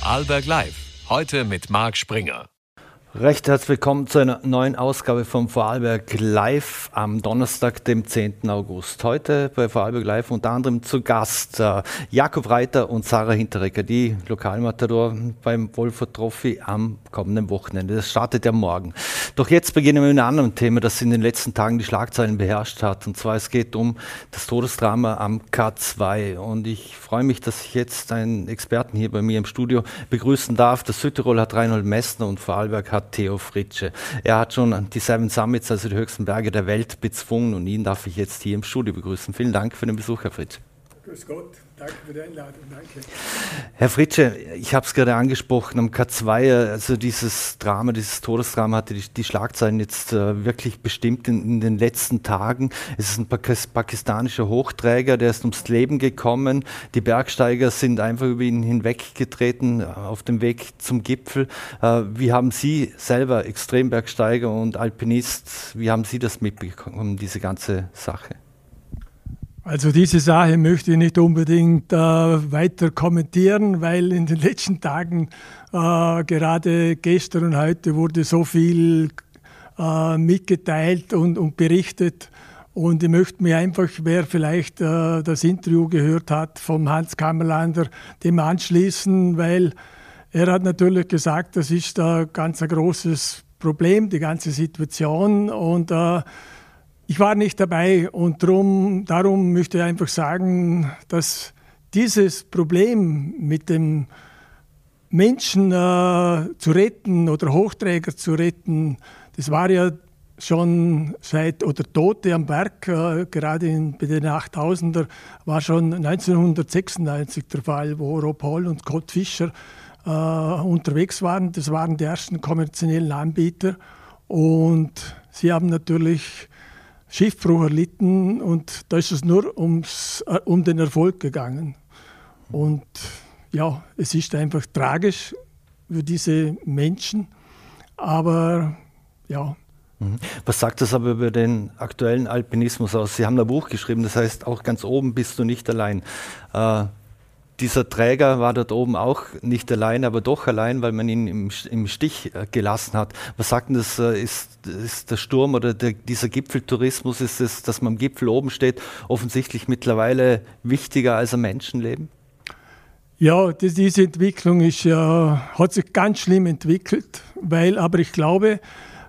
Vorarlberg Live. Heute mit Marc Springer. Recht herzlich willkommen zu einer neuen Ausgabe von Vorarlberg Live am Donnerstag, dem 10. August. Heute bei Vorarlberg Live unter anderem zu Gast äh, Jakob Reiter und Sarah Hinterecker, die Lokalmatador beim Wolfert Trophy am kommenden Wochenende. Das startet ja morgen. Doch jetzt beginnen wir mit einem anderen Thema, das in den letzten Tagen die Schlagzeilen beherrscht hat. Und zwar es geht um das Todesdrama am K2. Und ich freue mich, dass ich jetzt einen Experten hier bei mir im Studio begrüßen darf. Das Südtirol hat Reinhold Messner und Vorarlberg hat Theo Fritsche. Er hat schon die Seven Summits, also die höchsten Berge der Welt, bezwungen und ihn darf ich jetzt hier im Studio begrüßen. Vielen Dank für den Besuch, Herr Fritsche. Grüß Gott, danke für die Einladung, danke. Herr Fritsche, ich habe es gerade angesprochen, am K2, also dieses Drama, dieses Todesdrama hatte die, die Schlagzeilen jetzt äh, wirklich bestimmt in, in, den letzten Tagen. Es ist ein pakistanischer Hochträger, der ist ums Leben gekommen. Die Bergsteiger sind einfach über ihn hinweggetreten äh, auf dem Weg zum Gipfel. Äh, wie haben Sie selber, Extrembergsteiger und Alpinist, wie haben Sie das mitbekommen, diese ganze Sache? Also diese Sache möchte ich nicht unbedingt äh, weiter kommentieren, weil in den letzten Tagen, äh, gerade gestern und heute, wurde so viel äh, mitgeteilt und, und, berichtet. Und ich möchte mir einfach, wer vielleicht äh, das Interview gehört hat vom Hans Kammerlander, dem anschließen, weil er hat natürlich gesagt, das ist ein ganz ein großes Problem, die ganze Situation. Und äh, ich war nicht dabei und drum, darum möchte ich einfach sagen, dass dieses Problem mit dem Menschen äh, zu retten oder Hochträger zu retten, das war ja schon seit, oder Tote am Berg, äh, gerade in, bei den 8000er, war schon 1996 der Fall, wo Rob Hall und Scott Fischer äh, unterwegs waren. Das waren die ersten kommerziellen Anbieter und sie haben natürlich Schiffbruch erlitten und da ist es nur ums, äh, um den Erfolg gegangen. Und ja, es ist einfach tragisch für diese Menschen, aber ja. Mhm. Was sagt das aber über den aktuellen Alpinismus aus? Sie haben ein Buch geschrieben, das heißt, auch ganz oben bist du nicht allein. Äh, dieser Träger war dort oben auch nicht allein, aber doch allein, weil man ihn im, im Stich äh, gelassen hat. Was sagt denn das? Äh, ist, ist der Sturm oder der, dieser Gipfeltourismus, ist es, dass man am Gipfel oben steht, offensichtlich mittlerweile wichtiger als ein Menschenleben? Ja, das, diese Entwicklung ist, äh, hat sich ganz schlimm entwickelt, weil aber ich glaube,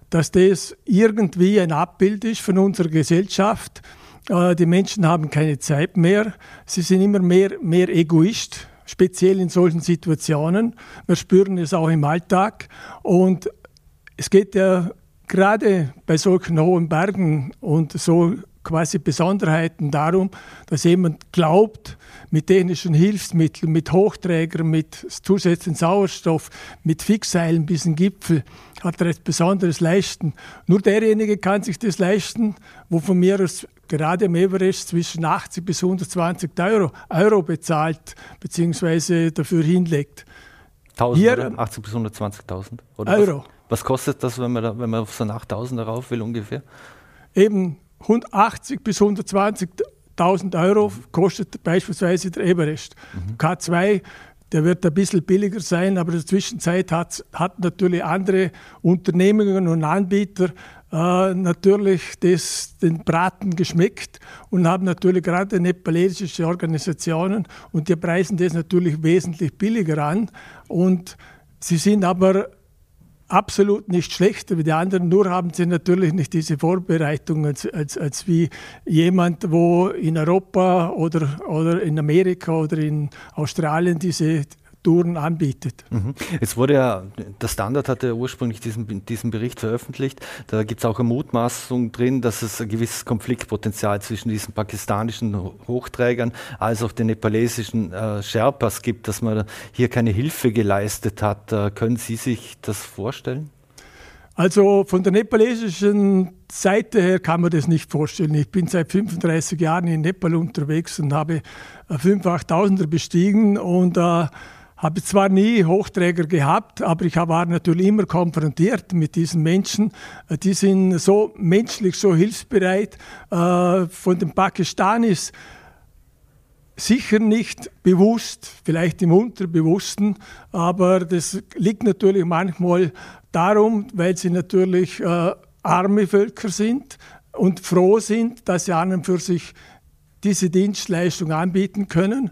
dass das irgendwie ein Abbild ist von unserer Gesellschaft die Menschen haben keine Zeit mehr. Sie sind immer mehr, mehr Egoist, speziell in solchen Situationen. Wir spüren es auch im Alltag. Und es geht ja gerade bei solchen hohen Bergen und so quasi Besonderheiten darum, dass jemand glaubt, mit technischen Hilfsmitteln, mit Hochträgern, mit zusätzlichen Sauerstoff, mit Fixseilen bis zum Gipfel hat er etwas Besonderes leisten. Nur derjenige kann sich das leisten, wo von mir aus gerade im Everest zwischen 80 bis 120 Euro, Euro bezahlt bzw. dafür hinlegt. 1000 Hier, 80 bis 120.000 Euro. Was, was, kostet das, wenn man, da, wenn man auf so einen 8000 darauf will ungefähr? Eben 80 bis 120.000 Euro kostet beispielsweise der Everest. Mhm. K2 der wird ein bisschen billiger sein, aber in der Zwischenzeit hat, hat natürlich andere Unternehmungen und Anbieter äh, natürlich das, den Braten geschmeckt und haben natürlich gerade nepalesische Organisationen und die preisen das natürlich wesentlich billiger an. Und sie sind aber absolut nicht schlechter wie die anderen, nur haben sie natürlich nicht diese Vorbereitung als, als, als wie jemand, wo in Europa oder, oder in Amerika oder in Australien diese Touren anbietet. Mhm. Es wurde ja, der Standard hatte ja ursprünglich diesen, diesen Bericht veröffentlicht. Da gibt es auch eine Mutmaßung drin, dass es ein gewisses Konfliktpotenzial zwischen diesen pakistanischen Hochträgern als auch den nepalesischen äh, Sherpas gibt, dass man hier keine Hilfe geleistet hat. Äh, können Sie sich das vorstellen? Also von der nepalesischen Seite her kann man das nicht vorstellen. Ich bin seit 35 Jahren in Nepal unterwegs und habe 5 8000er bestiegen und äh, habe zwar nie Hochträger gehabt, aber ich war natürlich immer konfrontiert mit diesen Menschen. Äh, die sind so menschlich, so hilfsbereit. Äh, von den Pakistanis sicher nicht bewusst, vielleicht im Unterbewussten, aber das liegt natürlich manchmal darum, weil sie natürlich äh, arme Völker sind und froh sind, dass sie an und für sich diese Dienstleistung anbieten können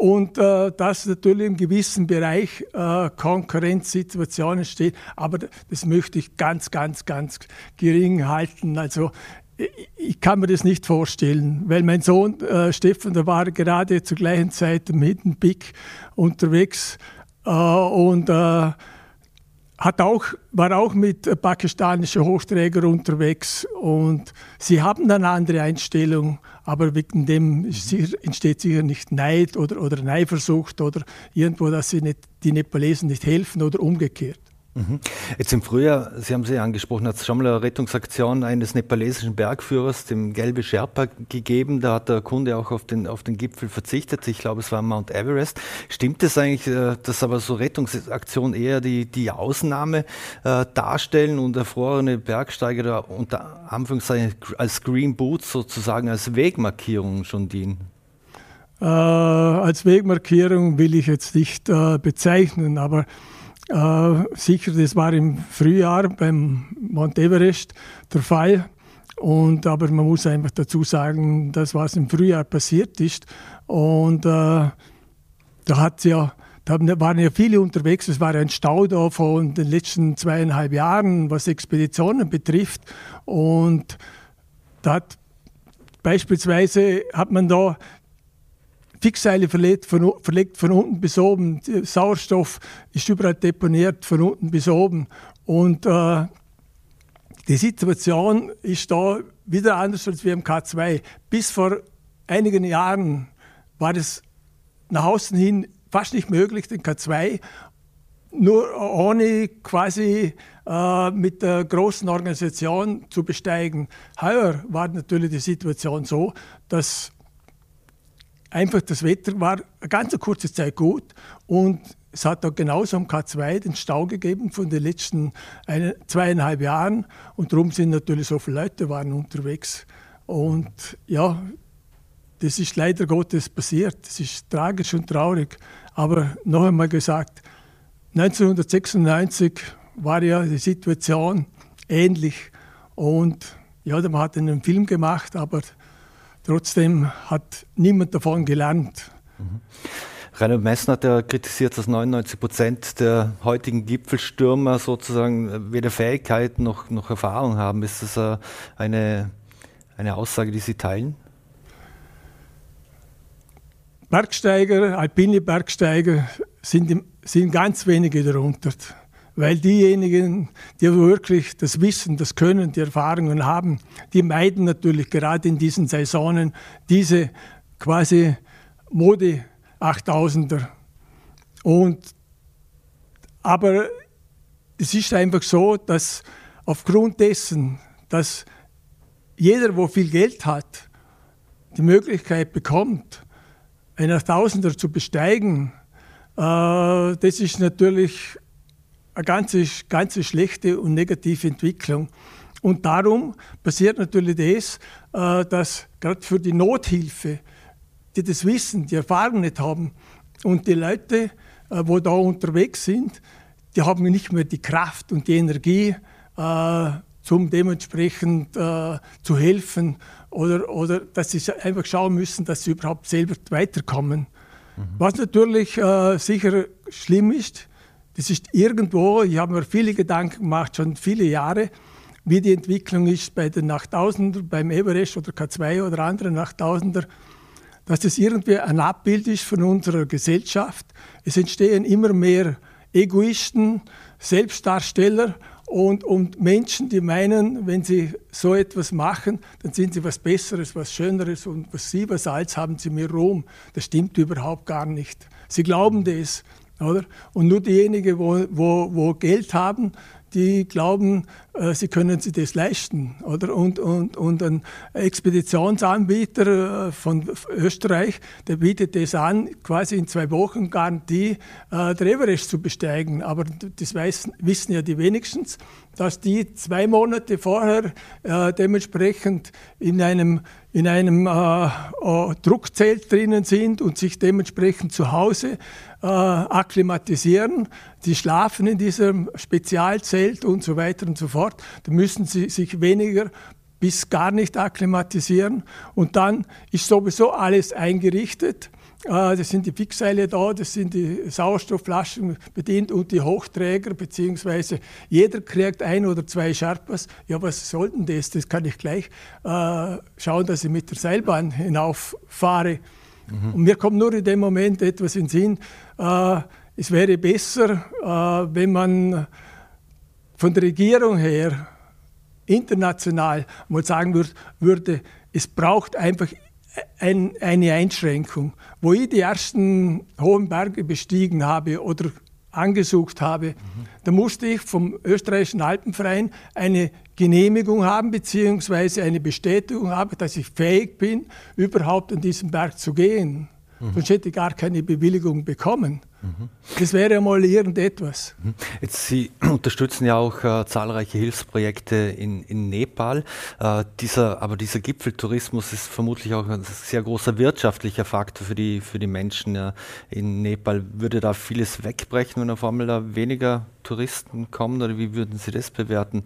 und äh, dass natürlich im gewissen Bereich äh, Konkurrenzsituationen stehen, aber das möchte ich ganz, ganz, ganz gering halten. Also ich kann mir das nicht vorstellen, weil mein Sohn äh, Stefan, der war gerade zur gleichen Zeit im Hidden Peak unterwegs äh, und äh, hat auch, war auch mit pakistanischen Hochträgern unterwegs und sie haben eine andere Einstellung, aber wegen dem entsteht sicher nicht Neid oder, oder Neifersucht oder irgendwo, dass sie nicht, die Nepalesen nicht helfen oder umgekehrt. Mhm. Jetzt im Frühjahr, Sie haben sie angesprochen, hat es schon mal eine Rettungsaktion eines nepalesischen Bergführers, dem Gelbe Sherpa, gegeben. Da hat der Kunde auch auf den, auf den Gipfel verzichtet. Ich glaube, es war Mount Everest. Stimmt es eigentlich, äh, dass aber so Rettungsaktionen eher die, die Ausnahme äh, darstellen und erfrorene Bergsteiger da unter Anführungszeichen als Green Boots sozusagen als Wegmarkierung schon dienen? Äh, als Wegmarkierung will ich jetzt nicht äh, bezeichnen, aber äh, sicher, das war im Frühjahr beim Mount Everest der Fall. Und, aber man muss einfach dazu sagen, das, was im Frühjahr passiert ist. Und äh, da hat ja, da waren ja viele unterwegs. Es war ein Stau da von den letzten zweieinhalb Jahren, was Expeditionen betrifft. Und da hat beispielsweise hat man da Fixseile verlegt von, verlegt von unten bis oben. Sauerstoff ist überall deponiert von unten bis oben. Und äh, die Situation ist da wieder anders als wie im K2. Bis vor einigen Jahren war es nach außen hin fast nicht möglich, den K2 nur ohne quasi äh, mit der großen Organisation zu besteigen. Heuer war natürlich die Situation so, dass einfach das Wetter war eine ganz kurze Zeit gut und es hat auch genauso am K2 den Stau gegeben von den letzten eine, zweieinhalb Jahren und darum sind natürlich so viele Leute waren unterwegs. Und ja, das ist leider Gottes passiert. Das ist tragisch und traurig. Aber noch einmal gesagt, 1996 war ja die Situation ähnlich. Und ja, man hat einen Film gemacht, aber Trotzdem hat niemand davon gelernt. Mhm. Reinhard Messner hat ja kritisiert, dass 99 Prozent der heutigen Gipfelstürmer sozusagen weder Fähigkeit noch, noch Erfahrung haben. Ist das äh, eine, eine Aussage, die Sie teilen? Bergsteiger, alpine Bergsteiger sind, sind ganz wenige darunter weil diejenigen, die wirklich das Wissen, das Können, die Erfahrungen haben, die meiden natürlich gerade in diesen Saisonen diese quasi Mode 8000er. Und, aber es ist einfach so, dass aufgrund dessen, dass jeder, wo viel Geld hat, die Möglichkeit bekommt, einen Tausender zu besteigen, äh, das ist natürlich eine ganz, ganz schlechte und negative Entwicklung. Und darum passiert natürlich das, äh, dass gerade für die Nothilfe, die das Wissen, die Erfahrung nicht haben und die Leute, äh, wo da unterwegs sind, die haben nicht mehr die Kraft und die Energie, äh, zum dementsprechend zu helfen oder, oder dass sie einfach schauen müssen, dass sie überhaupt selber weiterkommen. Mhm. Was natürlich sicher schlimm ist, das ist irgendwo, ich habe mir viele Gedanken gemacht, schon viele Jahre, wie die Entwicklung ist bei den Nachtausender, beim Everest oder K2 oder anderen Nachtausender, dass das irgendwie ein Abbild ist von unserer Gesellschaft. Es entstehen immer mehr Egoisten, Selbstdarsteller und, und Menschen, die meinen, wenn sie so etwas machen, dann sind sie was Besseres, was Schöneres und was sie was als haben sie mehr Ruhm. Das stimmt überhaupt gar nicht. Sie glauben das. Oder? Und nur diejenigen, wo, wo, wo Geld haben, die glauben, äh, sie können sich das leisten. Oder? Und, und, und ein Expeditionsanbieter äh, von Österreich, der bietet das an, quasi in zwei Wochen Garantie, äh, der Everest zu besteigen. Aber das weiß, wissen ja die wenigstens. dass die zwei Monate vorher äh, dementsprechend in einem, in einem äh, äh, Druckzelt drinnen sind und sich dementsprechend zu Hause äh, akklimatisieren. Sie schlafen in diesem Spezialzelt und so weiter und so fort. Da müssen sie sich weniger bis gar nicht akklimatisieren. Und dann ist sowieso alles eingerichtet. Äh, das sind die Fixseile da, das sind die Sauerstoffflaschen bedient und die Hochträger, beziehungsweise jeder kriegt ein oder zwei Sherpas. Ja, was soll denn das? Das kann ich gleich äh, schauen, dass ich mit der Seilbahn hinauffahre. Mhm. Und mir kommt nur in dem Moment etwas in den Sinn, äh, es wäre besser, äh, wenn man von der Regierung her international mal sagen würde, würde es braucht einfach ein, eine Einschränkung. Wo ich die ersten hohen Berge bestiegen habe oder angesucht habe, mhm. da musste ich vom österreichischen Alpenverein eine Genehmigung haben, beziehungsweise eine Bestätigung haben, dass ich fähig bin, überhaupt an diesen Berg zu gehen. Mhm. Sonst hätte ich gar keine Bewilligung bekommen. Mhm. Das wäre mal irgendetwas. Mhm. Jetzt, Sie unterstützen ja auch äh, zahlreiche Hilfsprojekte in, in Nepal. Äh, dieser, aber dieser Gipfeltourismus ist vermutlich auch ein sehr großer wirtschaftlicher Faktor für die, für die Menschen äh, in Nepal. Würde da vieles wegbrechen, wenn auf einmal da weniger Touristen kommen? Oder wie würden Sie das bewerten?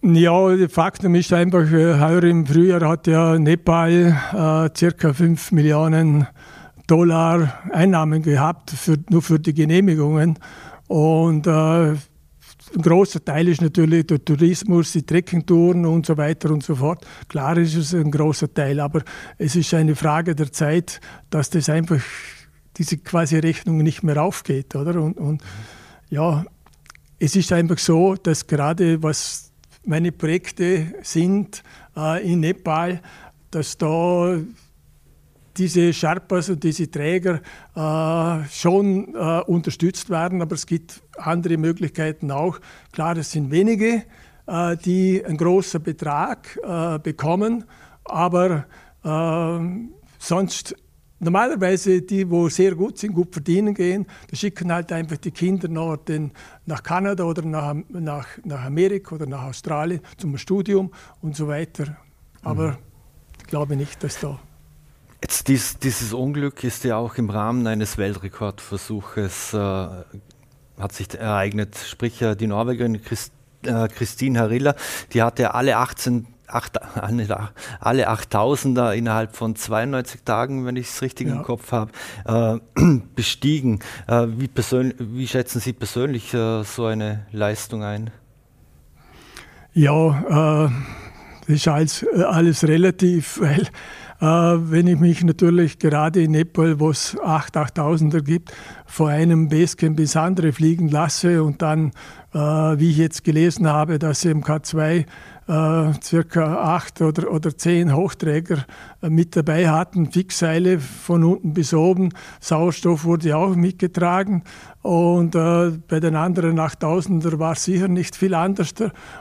Ja, der Faktum ist einfach, äh, heuer im Frühjahr hat ja Nepal äh, circa 5 Millionen Dollar Einnahmen gehabt, für, nur für die Genehmigungen. Und äh, ein großer Teil ist natürlich der Tourismus, die Trekkingtouren und so weiter und so fort. Klar ist es ein großer Teil, aber es ist eine Frage der Zeit, dass das einfach diese quasi Rechnung nicht mehr aufgeht, oder? Und, und ja, es ist einfach so, dass gerade was meine Projekte sind äh, in Nepal, dass da diese Sherpas und diese Träger äh, schon äh, unterstützt werden, aber es gibt andere Möglichkeiten auch. Klar, es sind wenige, äh, die einen großen Betrag äh, bekommen, aber äh, sonst normalerweise die, wo sehr gut sind, gut verdienen gehen, die schicken halt einfach die Kinder nach, den, nach Kanada oder nach, nach, nach Amerika oder nach Australien zum Studium und so weiter. Aber mhm. ich glaube nicht, dass da Jetzt dies, dieses Unglück ist ja auch im Rahmen eines Weltrekordversuches äh, hat sich ereignet. Sprich, äh, die Norwegerin Christ, äh, Christine Harilla, die hatte alle 18 acht, alle 8000er innerhalb von 92 Tagen, wenn ich es richtig ja. im Kopf habe, äh, bestiegen. Äh, wie, wie, schätzen Sie persönlich äh, so eine Leistung ein? Ja, äh, das ist alles, alles relativ, weil äh, wenn ich mich natürlich gerade in Nepal, wo es 8.000, 8.000er gibt, vor einem Basecamp ins andere fliegen lasse und dann, äh, wie ich jetzt gelesen habe, dass im K2 äh, circa acht oder, oder zehn Hochträger äh, mit dabei hatten, Fixseile von unten bis oben. Sauerstoff wurde auch mitgetragen und äh, bei den anderen 8000er war sicher nicht viel anders.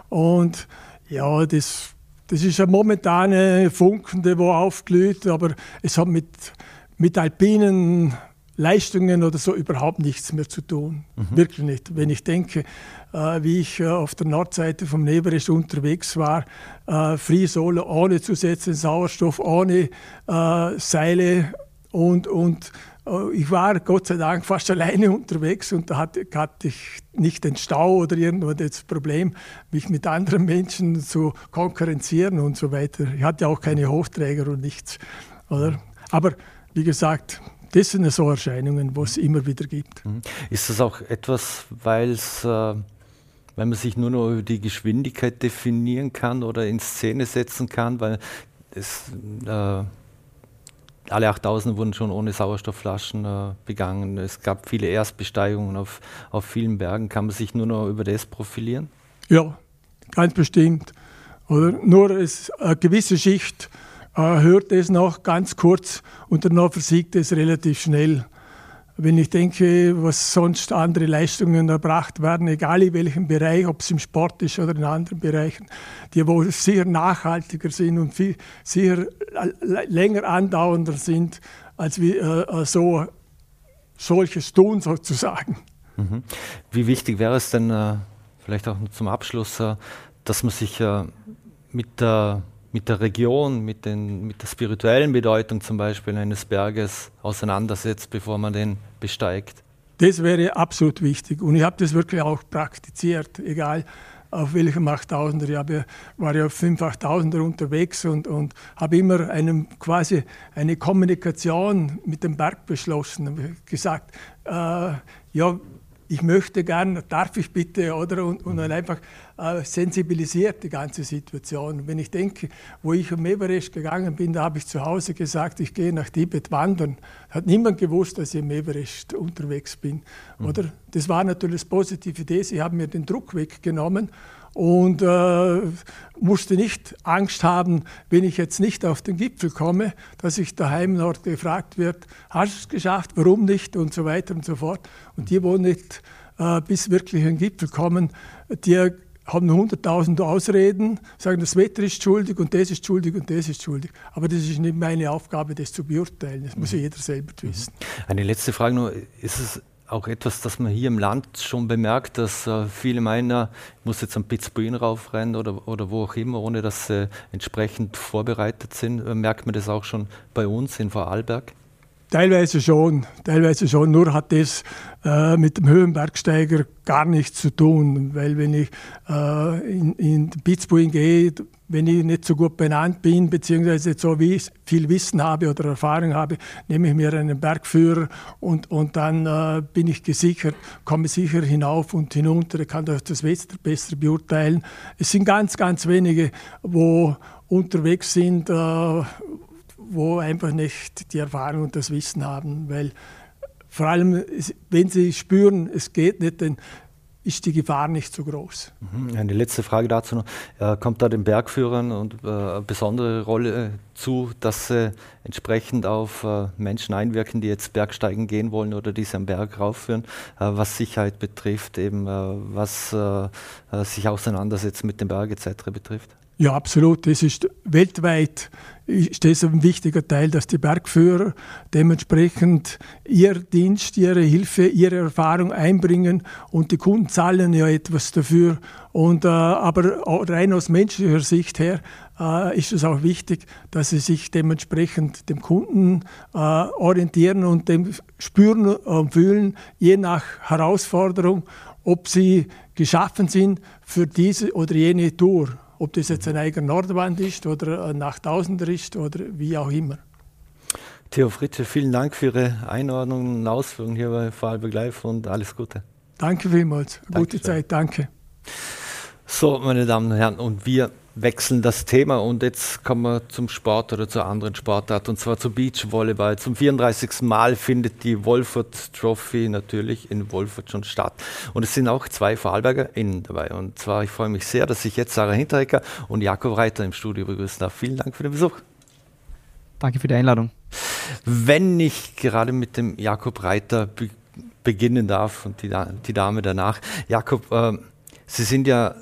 Und ja, das das ist eine momentane Funkende, wo aufglüht, aber es hat mit, mit alpinen Leistungen oder so überhaupt nichts mehr zu tun. Mhm. Wirklich nicht. Wenn ich denke, äh, wie ich äh, auf der Nordseite vom Neberesch unterwegs war, äh, Free Solo ohne zusätzlichen Sauerstoff, ohne äh, Seile und, und ich war Gott sei Dank fast alleine unterwegs und da hatte, hatte ich nicht den Stau oder irgendwo das Problem, mich mit anderen Menschen zu konkurrenzieren und so weiter. Ich hatte auch keine Hochträger und nichts. Oder? Aber wie gesagt, das sind so Erscheinungen, wo es immer wieder gibt. Mhm. Ist das auch etwas, weil äh weil man sich nur noch über die Geschwindigkeit definieren kann oder in Szene setzen kann, weil es äh, alle 8000 wurden schon ohne Sauerstoffflaschen äh, begangen. Es gab viele Erstbesteigungen auf, auf vielen Bergen. Kann man sich nur noch über das profilieren? Ja, ganz bestimmt. Oder nur es, eine gewisse Schicht äh, hört es noch ganz kurz und danach versiegt es relativ schnell. Wenn ich denke, was sonst andere Leistungen erbracht werden, egal in welchem Bereich, ob es im Sport ist oder in anderen Bereichen, die wo sehr nachhaltiger sind und viel sehr länger andauernder sind, als wir äh, so solches tun sozusagen. Mhm. Wie wichtig wäre es denn, äh, vielleicht auch zum Abschluss, äh, dass man sich äh, mit der mit der Region, mit, den, mit der spirituellen Bedeutung zum Beispiel eines Berges auseinandersetzt, bevor man den besteigt? Das wäre absolut wichtig und ich habe das wirklich auch praktiziert, egal auf welchem 8000er. Ich war ja auf 5 8000er unterwegs und, und habe immer einem, quasi eine Kommunikation mit dem Berg beschlossen. Gesagt, äh, ja, ich möchte gern, darf ich bitte, oder? Und, und dann einfach äh, sensibilisiert die ganze Situation. Wenn ich denke, wo ich am Everest gegangen bin, da habe ich zu Hause gesagt, ich gehe nach Tibet wandern. Hat niemand gewusst, dass ich am Everest unterwegs bin, mhm. oder? Das war natürlich das Positive Idee. Sie haben mir den Druck weggenommen und äh, musste nicht Angst haben, wenn ich jetzt nicht auf den Gipfel komme, dass ich daheim dort gefragt wird, hast du es geschafft, warum nicht und so weiter und so fort. Und die, wo nicht äh, bis wirklich an den Gipfel kommen, die haben 100.000 Ausreden, sagen, das Wetter ist schuldig und das ist schuldig und das ist schuldig. Aber das ist nicht meine Aufgabe, das zu beurteilen. Das muss ja jeder selber wissen. Eine letzte Frage nur. Ist es auch etwas, das man hier im Land schon bemerkt, dass äh, viele meinen, ich muss jetzt am Pitzbuin raufrennen oder, oder wo auch immer, ohne dass sie entsprechend vorbereitet sind. Äh, merkt man das auch schon bei uns in Vorarlberg? Teilweise schon, teilweise schon. Nur hat das äh, mit dem Höhenbergsteiger gar nichts zu tun, weil wenn ich äh, in, in Pitzbuin gehe, wenn ich nicht so gut benannt bin, beziehungsweise so wie viel Wissen habe oder Erfahrung habe, nehme ich mir einen Bergführer und, und dann äh, bin ich gesichert, komme sicher hinauf und hinunter, kann das, das Wetter besser beurteilen. Es sind ganz, ganz wenige, wo unterwegs sind, äh, wo einfach nicht die Erfahrung und das Wissen haben, weil vor allem, wenn sie spüren, es geht nicht, dann ist die Gefahr nicht so groß. Mhm. Eine letzte Frage dazu noch. Kommt da den Bergführern äh, eine besondere Rolle äh, zu, dass sie entsprechend auf äh, Menschen einwirken, die jetzt Bergsteigen gehen wollen oder die sie am Berg raufführen, was Sicherheit betrifft, eben was sich auseinandersetzt mit dem Berg etc. betrifft? Ja, absolut. Das ist weltweit ist das ein wichtiger Teil, dass die Bergführer dementsprechend ihr Dienst, ihre Hilfe, ihre Erfahrung einbringen und die Kunden zahlen ja etwas dafür. Und, äh, aber rein aus menschlicher Sicht her äh, ist es auch wichtig, dass sie sich dementsprechend dem Kunden äh, orientieren und dem spüren und fühlen, je nach Herausforderung, ob sie geschaffen sind für diese oder jene Tour. Ob das jetzt ein eigener Nordwand ist oder ein Nachtausender ist oder wie auch immer. Theo Fritsche, vielen Dank für Ihre Einordnung und Ausführungen hier bei Vorarlberg Live und alles Gute. Danke vielmals. Gute Zeit, danke. So, meine Damen und Herren, und wir wechseln das Thema und jetzt kommen wir zum Sport oder zur anderen Sportart und zwar zum Beachvolleyball. Zum 34. Mal findet die Wolfert Trophy natürlich in Wolfert schon statt und es sind auch zwei VorarlbergerInnen dabei und zwar ich freue mich sehr, dass ich jetzt Sarah Hinterecker und Jakob Reiter im Studio begrüßen darf. Vielen Dank für den Besuch. Danke für die Einladung. Wenn ich gerade mit dem Jakob Reiter be beginnen darf und die, die Dame danach. Jakob, äh, Sie sind ja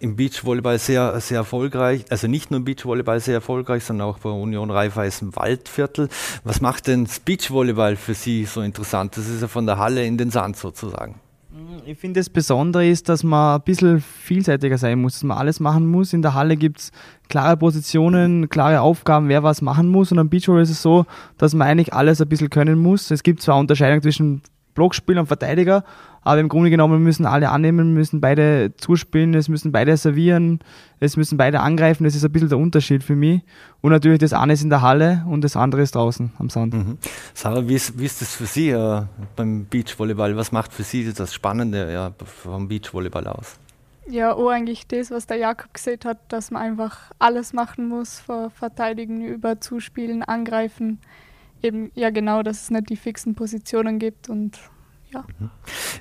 im Beachvolleyball sehr, sehr erfolgreich, also nicht nur im Beachvolleyball sehr erfolgreich, sondern auch bei Union Raiffeisen Waldviertel. Was macht denn das Beachvolleyball für Sie so interessant? Das ist ja von der Halle in den Sand sozusagen. Ich finde, das Besondere ist, dass man ein bisschen vielseitiger sein muss, dass man alles machen muss. In der Halle gibt es klare Positionen, klare Aufgaben, wer was machen muss. Und am Beachvolleyball ist es so, dass man eigentlich alles ein bisschen können muss. Es gibt zwar Unterscheidungen zwischen Blockspieler und Verteidiger, aber im Grunde genommen müssen alle annehmen, müssen beide zuspielen, es müssen beide servieren, es müssen beide angreifen. Das ist ein bisschen der Unterschied für mich. Und natürlich das eine ist in der Halle und das andere ist draußen am Sand. Mhm. Sarah, wie ist, wie ist das für Sie äh, beim Beachvolleyball? Was macht für Sie das Spannende ja, vom Beachvolleyball aus? Ja, oh, eigentlich das, was der Jakob gesagt hat, dass man einfach alles machen muss, vor Verteidigen, über Zuspielen, Angreifen. Eben, ja genau, dass es nicht die fixen Positionen gibt und ja. Mhm.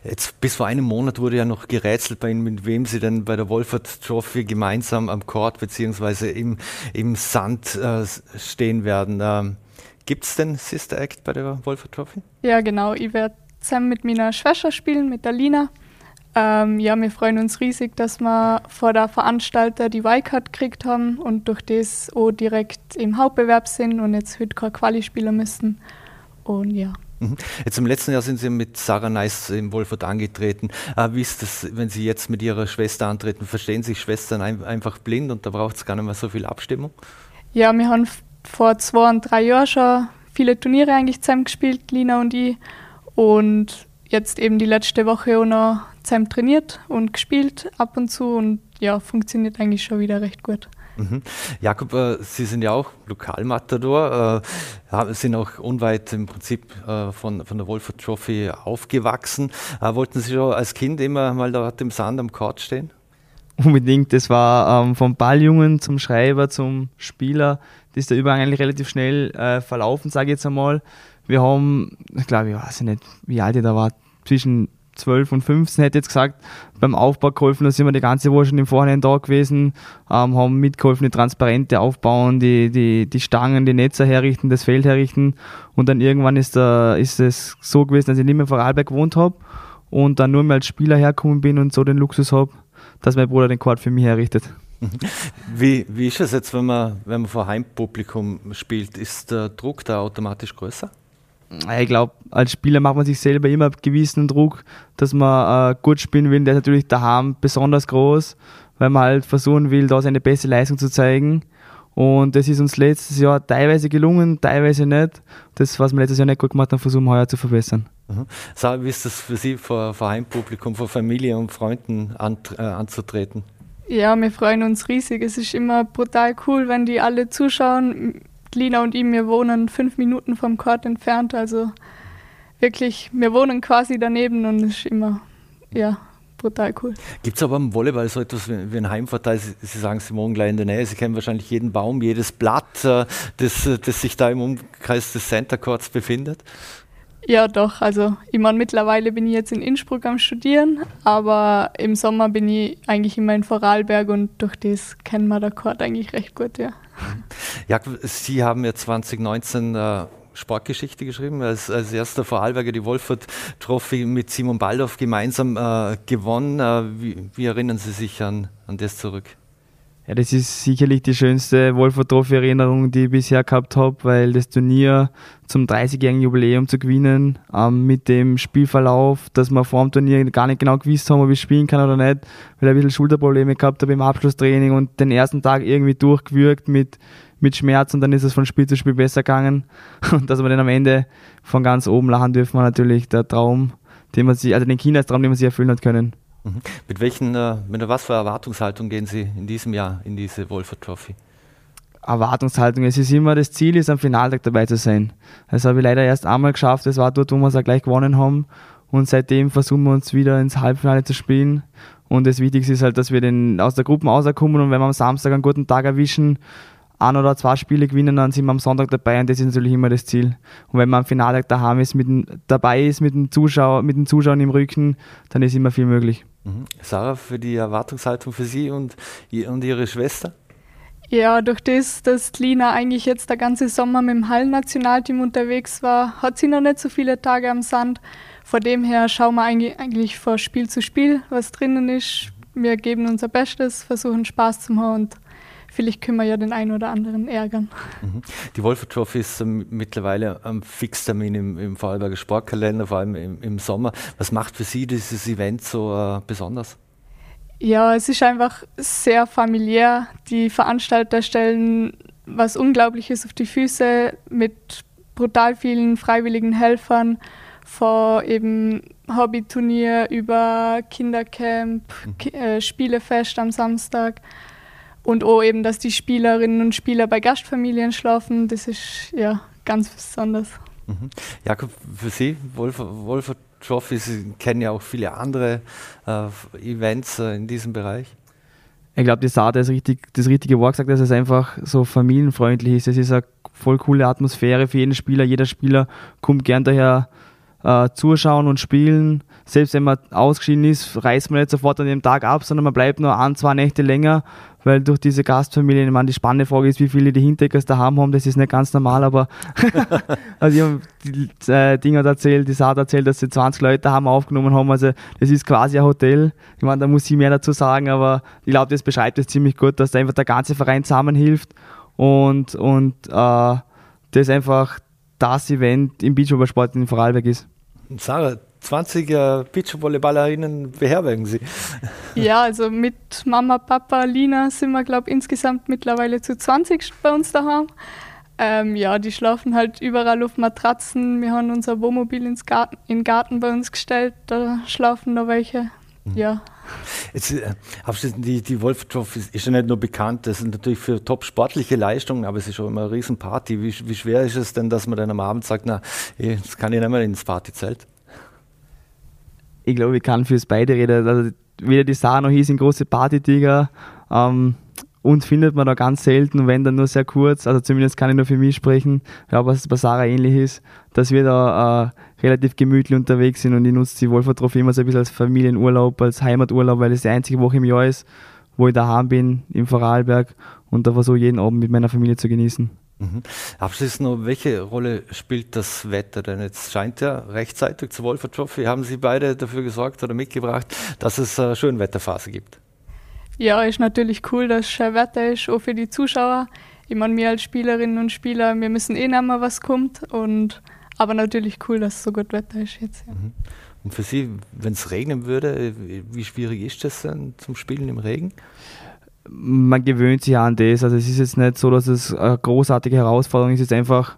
Jetzt bis vor einem Monat wurde ja noch gerätselt bei Ihnen, mit wem Sie denn bei der Wolfert Trophy gemeinsam am Court bzw. Im, im Sand äh, stehen werden. Ähm, Gibt es denn Sister Act bei der Wolfert Trophy? Ja, genau. Ich werde zusammen mit meiner Schwester spielen, mit der Lina. Ähm, ja, wir freuen uns riesig, dass wir vor der Veranstalter die Wildcard gekriegt haben und durch das auch direkt im Hauptbewerb sind und jetzt heute keine Quali spielen müssen. Und ja. Mhm. Jetzt im letzten Jahr sind Sie mit Sarah Neis im Wolfurt angetreten. Äh, wie ist das, wenn Sie jetzt mit Ihrer Schwester antreten? Verstehen sich Schwestern ein, einfach blind und da braucht es gar nicht mehr so viel Abstimmung? Ja, wir haben vor zwei und drei Jahren schon viele Turniere eigentlich zusammen gespielt, Lina und ich. Und jetzt eben die letzte Woche auch noch zusammen trainiert und gespielt ab und zu und ja, funktioniert eigentlich schon wieder recht gut. Mhm. Jakob, äh, Sie sind ja auch Lokalmatador, äh, sind auch unweit im Prinzip äh, von, von der Wolford Trophy aufgewachsen. Äh, wollten Sie schon als Kind immer mal dort im Sand am Court stehen? Unbedingt, das war ähm, vom Balljungen zum Schreiber zum Spieler, das ist der Übergang eigentlich relativ schnell äh, verlaufen, sage ich jetzt einmal. Wir haben, ich glaube, ich weiß nicht, wie alt ich da war, zwischen 12 und 15 hätte ich jetzt gesagt, beim Aufbau geholfen, da sind wir die ganze Woche schon im Vorhinein da gewesen, ähm, haben mitgeholfen, die Transparente aufbauen, die, die, die Stangen, die Netze herrichten, das Feld herrichten und dann irgendwann ist, da, ist es so gewesen, dass ich nicht mehr in Vorarlberg gewohnt habe und dann nur mehr als Spieler hergekommen bin und so den Luxus habe, dass mein Bruder den Court für mich herrichtet. Wie, wie ist es jetzt, wenn man, wenn man vor Heimpublikum spielt? Ist der Druck da automatisch größer? Ich glaube, als Spieler macht man sich selber immer gewissen Druck, dass man äh, gut spielen will. Der ist natürlich daheim besonders groß, weil man halt versuchen will, da seine beste Leistung zu zeigen. Und das ist uns letztes Jahr teilweise gelungen, teilweise nicht. Das, was wir letztes Jahr nicht gut gemacht haben, versuchen wir heuer zu verbessern. Mhm. So, wie ist das für Sie, vor, vor Heimpublikum, vor Familie und Freunden an, äh, anzutreten? Ja, wir freuen uns riesig. Es ist immer brutal cool, wenn die alle zuschauen. Lina und ihm, wir wohnen fünf Minuten vom Court entfernt, also wirklich, wir wohnen quasi daneben und es ist immer, ja, brutal cool. Gibt es aber im Volleyball so etwas wie, ein Heimvorteil? Sie, Sie, sagen, Sie wohnen gleich in der Nähe, Sie kennen wahrscheinlich jeden Baum, jedes Blatt, äh, das, äh, das sich da im Umkreis des Center Courts befindet? Ja, doch. Also, ich meine, mittlerweile bin ich jetzt in Innsbruck am Studieren, aber im Sommer bin ich eigentlich immer in Vorarlberg und durch das kennen wir der Court eigentlich recht gut, ja. Ja, Sie haben ja 2019 äh, Sportgeschichte geschrieben, als, als erster Vorarlberger die Wolfert Trophy mit Simon Baldorf gemeinsam äh, gewonnen. Äh, wie, wie, erinnern Sie sich an, an das zurück? Ja, das ist sicherlich die schönste Wolfert Trophy Erinnerung, die ich bisher gehabt habe, weil das Turnier zum 30-jährigen Jubiläum zu gewinnen, ähm, mit dem Spielverlauf, dass wir vor dem Turnier gar nicht genau gewusst haben, ob ich spielen kann oder nicht, weil ich ein bisschen Schulterprobleme gehabt habe im Abschlusstraining und den ersten Tag irgendwie durchgewürgt mit, mit Schmerz und dann ist es von Spiel zu Spiel besser gegangen. Und dass wir dann am Ende von ganz oben lachen dürfen, war natürlich der Traum, den man sich, also den Kindertraum, den man sich erfüllen hat können. Mhm. Mit welchen, äh, mit was für Erwartungshaltung gehen Sie in diesem Jahr in diese Wolfert Trophy? Erwartungshaltung. Es ist immer das Ziel, ist am Finaltag dabei zu sein. Das habe ich leider erst einmal geschafft. Das war dort, wo wir es auch gleich gewonnen haben. Und seitdem versuchen wir uns wieder ins Halbfinale zu spielen. Und das Wichtigste ist halt, dass wir den, aus der Gruppe rauskommen und wenn wir am Samstag einen guten Tag erwischen, ein oder zwei Spiele gewinnen, dann sind wir am Sonntag dabei und das ist natürlich immer das Ziel. Und wenn man am Finale daheim ist, mit den, dabei ist mit den, Zuschauer, mit den Zuschauern im Rücken, dann ist immer viel möglich. Mhm. Sarah, für die Erwartungshaltung für Sie und, und Ihre Schwester? Ja, durch das, dass Lina eigentlich jetzt der ganze Sommer mit dem Hallennationalteam unterwegs war, hat sie noch nicht so viele Tage am Sand. Von dem her schauen wir eigentlich von Spiel zu Spiel, was drinnen ist. Wir geben unser Bestes, versuchen Spaß zu haben und vielleicht können wir ja den einen oder anderen ärgern. Mhm. Die Wolfer Trophy ist ähm, mittlerweile ein Fixtermin im, im Vorarlberger Sportkalender, vor allem im, im, Sommer. Was macht für Sie dieses Event so äh, besonders? Ja, es ist einfach sehr familiär. Die Veranstalter stellen was Unglaubliches auf die Füße mit brutal vielen freiwilligen Helfern, von eben Hobbyturnier über Kindercamp, mhm. äh, Spielefest am Samstag. Und auch eben, dass die Spielerinnen und Spieler bei Gastfamilien schlafen, das ist ja ganz besonders. Mhm. Jakob, für Sie, Wolfer, Wolfer Trophy, Sie kennen ja auch viele andere äh, Events äh, in diesem Bereich. Ich glaube, die Saat ist richtig, das richtige Wort gesagt, dass es einfach so familienfreundlich ist. Es ist eine voll coole Atmosphäre für jeden Spieler. Jeder Spieler kommt gern daher äh, zuschauen und spielen. Selbst wenn man ausgeschieden ist, reist man nicht sofort an dem Tag ab, sondern man bleibt nur ein, zwei Nächte länger, weil durch diese Gastfamilien, ich meine, die spannende Frage ist, wie viele die Hintereckers daheim haben, das ist nicht ganz normal, aber also ich habe die äh, Dinge erzählt, die Saat erzählt, dass sie 20 Leute haben aufgenommen haben, also das ist quasi ein Hotel. Ich meine, da muss ich mehr dazu sagen, aber ich glaube, das beschreibt es ziemlich gut, dass da einfach der ganze Verein zusammenhilft und, und äh, das einfach das Event im Beachvolleyballsport in Vorarlberg ist. Sarah, 20 äh, Beachvolleyballerinnen beherbergen Sie. Ja, also mit Mama, Papa, Lina sind wir, glaube ich, insgesamt mittlerweile zu 20 bei uns daheim. Ähm, ja, die schlafen halt überall auf Matratzen. Wir haben unser Wohnmobil ins Garten, in den Garten bei uns gestellt, da schlafen noch welche. Mhm. Ja. Jetzt, äh, die, die Wolf Trophy ist ja nicht nur bekannt, das ist natürlich für top sportliche Leistungen, aber es ist auch immer eine Riesenparty. Wie, wie schwer ist es denn, dass man dann am Abend sagt, na, jetzt kann ich nicht mehr ins Partyzelt? Ich glaube, ich kann fürs beide reden. Also, weder die Sarah noch ich sind große Partytiger. Ähm, uns findet man da ganz selten, wenn dann nur sehr kurz, also zumindest kann ich nur für mich sprechen, ja, was bei Sarah ähnlich ist, dass wir da äh, relativ gemütlich unterwegs sind und ich nutze die Wolfer Trophy immer so ein bisschen als Familienurlaub, als Heimaturlaub, weil es die einzige Woche im Jahr ist, wo ich daheim bin, im Vorarlberg und da versuche jeden Abend mit meiner Familie zu genießen. Mhm. Abschließend noch, welche Rolle spielt das Wetter? Denn jetzt scheint ja rechtzeitig zur Wolfer Trophy, haben Sie beide dafür gesorgt oder mitgebracht, dass es eine Schönwetterphase gibt? Ja, ist natürlich cool, dass es schön Wetter ist, auch für die Zuschauer. Ich meine, wir als Spielerinnen und Spieler, wir müssen eh nicht mehr, was kommt. Und, aber natürlich cool, dass es so gut Wetter ist jetzt. Ja. Mhm. Und für Sie, wenn es regnen würde, wie schwierig ist das denn zum Spielen im Regen? Man gewöhnt sich an das. Also es ist jetzt nicht so, dass es eine großartige Herausforderung ist. Es ist einfach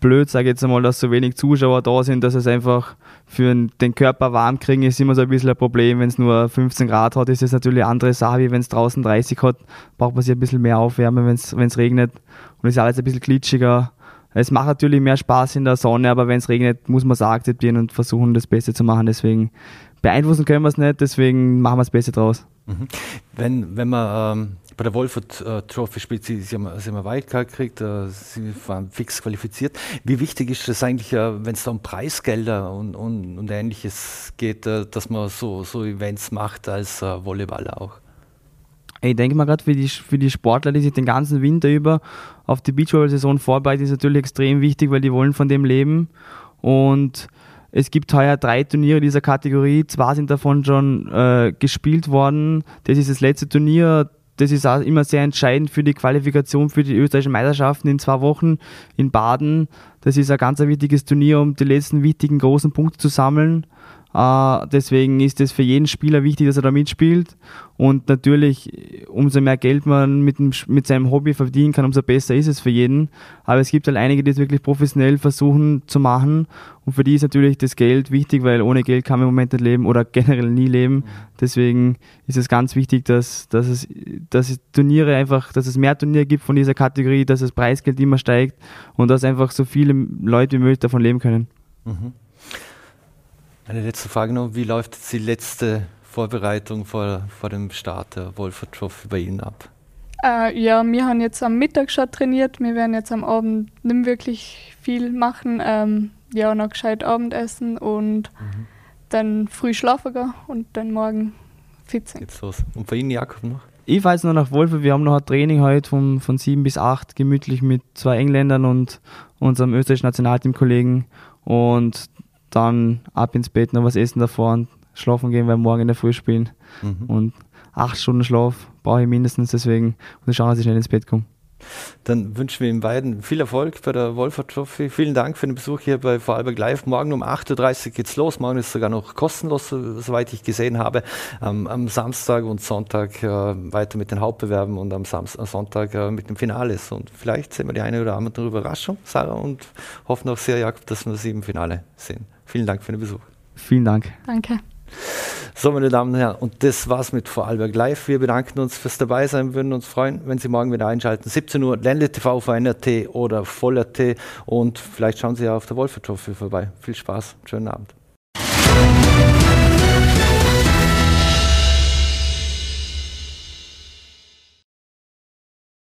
blöd, sage ich jetzt einmal, dass so wenig Zuschauer da sind, dass es einfach für den Körper warm kriegen ist immer so ein bisschen ein Problem. Wenn es nur 15 Grad hat, ist es natürlich eine andere Sache, wie wenn es draußen 30 hat, braucht man sich ein bisschen mehr aufwärmen, wenn es regnet und es ist alles ein bisschen glitschiger. Es macht natürlich mehr Spaß in der Sonne, aber wenn es regnet, muss man es akzeptieren und versuchen, das Beste zu machen. Deswegen beeinflussen können wir es nicht, deswegen machen wir das Beste draus. Mhm. Wenn, wenn man ähm, bei der Wolford äh, Trophy spielt, sie, sie, haben, sie haben eine Wildcard gekriegt, äh, sie waren fix qualifiziert. Wie wichtig ist das eigentlich, äh, wenn es da um Preisgelder und, und, und Ähnliches geht, äh, dass man so, so Events macht als äh, Volleyballer auch? Ich denke mal gerade für die, für die Sportler, die sich den ganzen Winter über auf die Beachvolleyball-Saison vorbereiten, ist natürlich extrem wichtig, weil die wollen von dem leben. Und es gibt heuer drei Turniere dieser Kategorie. Zwei sind davon schon äh, gespielt worden. Das ist das letzte Turnier. Das ist auch immer sehr entscheidend für die Qualifikation für die österreichischen Meisterschaften in zwei Wochen in Baden. Das ist ein ganz wichtiges Turnier, um die letzten wichtigen großen Punkte zu sammeln. Uh, deswegen ist es für jeden Spieler wichtig, dass er da mitspielt. Und natürlich, umso mehr Geld man mit, dem, mit seinem Hobby verdienen kann, umso besser ist es für jeden. Aber es gibt halt einige, die es wirklich professionell versuchen zu machen. Und für die ist natürlich das Geld wichtig, weil ohne Geld kann man im Moment nicht leben oder generell nie leben. Deswegen ist es ganz wichtig, dass, dass, es, dass es Turniere einfach, dass es mehr Turniere gibt von dieser Kategorie, dass das Preisgeld immer steigt und dass einfach so viele Leute wie möglich davon leben können. Mhm. Eine letzte Frage noch. Wie läuft jetzt die letzte Vorbereitung vor, vor dem Start der Wolfer Trophy bei Ihnen ab? Äh, ja, wir haben jetzt am Mittag schon trainiert. Wir werden jetzt am Abend nicht wirklich viel machen. Ähm, ja, noch gescheit Abendessen und mhm. dann früh schlafen gehen und dann morgen fit sein. Geht's los. Und bei Ihnen, Jakob, noch? Ich jetzt noch nach Wolfe. Wir haben noch ein Training heute von, von 7 bis 8, gemütlich mit zwei Engländern und unserem österreichischen Nationalteamkollegen. Und dann ab ins Bett, noch was essen davor und schlafen gehen, weil morgen in der Früh spielen. Mhm. Und acht Stunden Schlaf brauche ich mindestens deswegen und schauen, dass ich schnell ins Bett komme. Dann wünschen wir Ihnen beiden viel Erfolg bei der Wolfer Trophy. Vielen Dank für den Besuch hier bei Vorarlberg Live. Morgen um 8.30 Uhr geht's los. Morgen ist sogar noch kostenlos, soweit ich gesehen habe. Ähm, am Samstag und Sonntag äh, weiter mit den Hauptbewerben und am Samstag, Sonntag äh, mit dem Finales. Und vielleicht sehen wir die eine oder andere Überraschung, Sarah, und hoffen auch sehr, Jakob, dass wir sie im Finale sehen. Vielen Dank für den Besuch. Vielen Dank. Danke. So, meine Damen und Herren, und das war's mit Vorarlberg Live. Wir bedanken uns fürs Dabeisein, würden uns freuen, wenn Sie morgen wieder einschalten. 17 Uhr Ländle TV auf NRT oder Voll.at und vielleicht schauen Sie ja auf der Wolfer Trophy vorbei. Viel Spaß, schönen Abend.